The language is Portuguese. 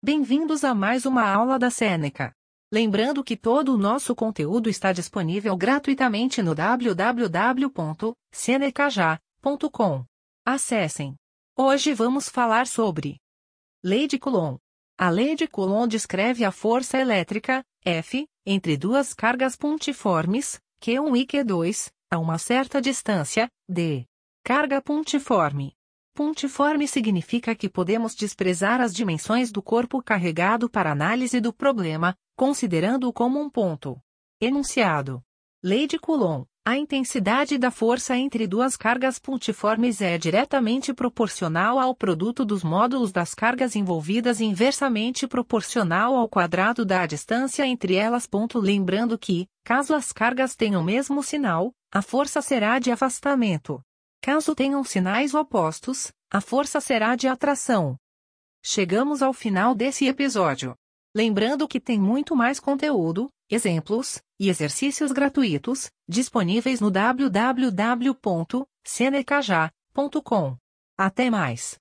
Bem-vindos a mais uma aula da Seneca. Lembrando que todo o nosso conteúdo está disponível gratuitamente no www.senecaja.com. Acessem. Hoje vamos falar sobre Lei de Coulomb. A lei de Coulomb descreve a força elétrica, F, entre duas cargas pontiformes, Q1 e Q2, a uma certa distância, d. Carga pontiforme. Pontiforme significa que podemos desprezar as dimensões do corpo carregado para análise do problema, considerando-o como um ponto. Enunciado. Lei de Coulomb. A intensidade da força entre duas cargas pontiformes é diretamente proporcional ao produto dos módulos das cargas envolvidas e inversamente proporcional ao quadrado da distância entre elas. Lembrando que, caso as cargas tenham o mesmo sinal, a força será de afastamento. Caso tenham sinais opostos, a força será de atração. Chegamos ao final desse episódio. Lembrando que tem muito mais conteúdo, exemplos e exercícios gratuitos disponíveis no www.senecaja.com. Até mais!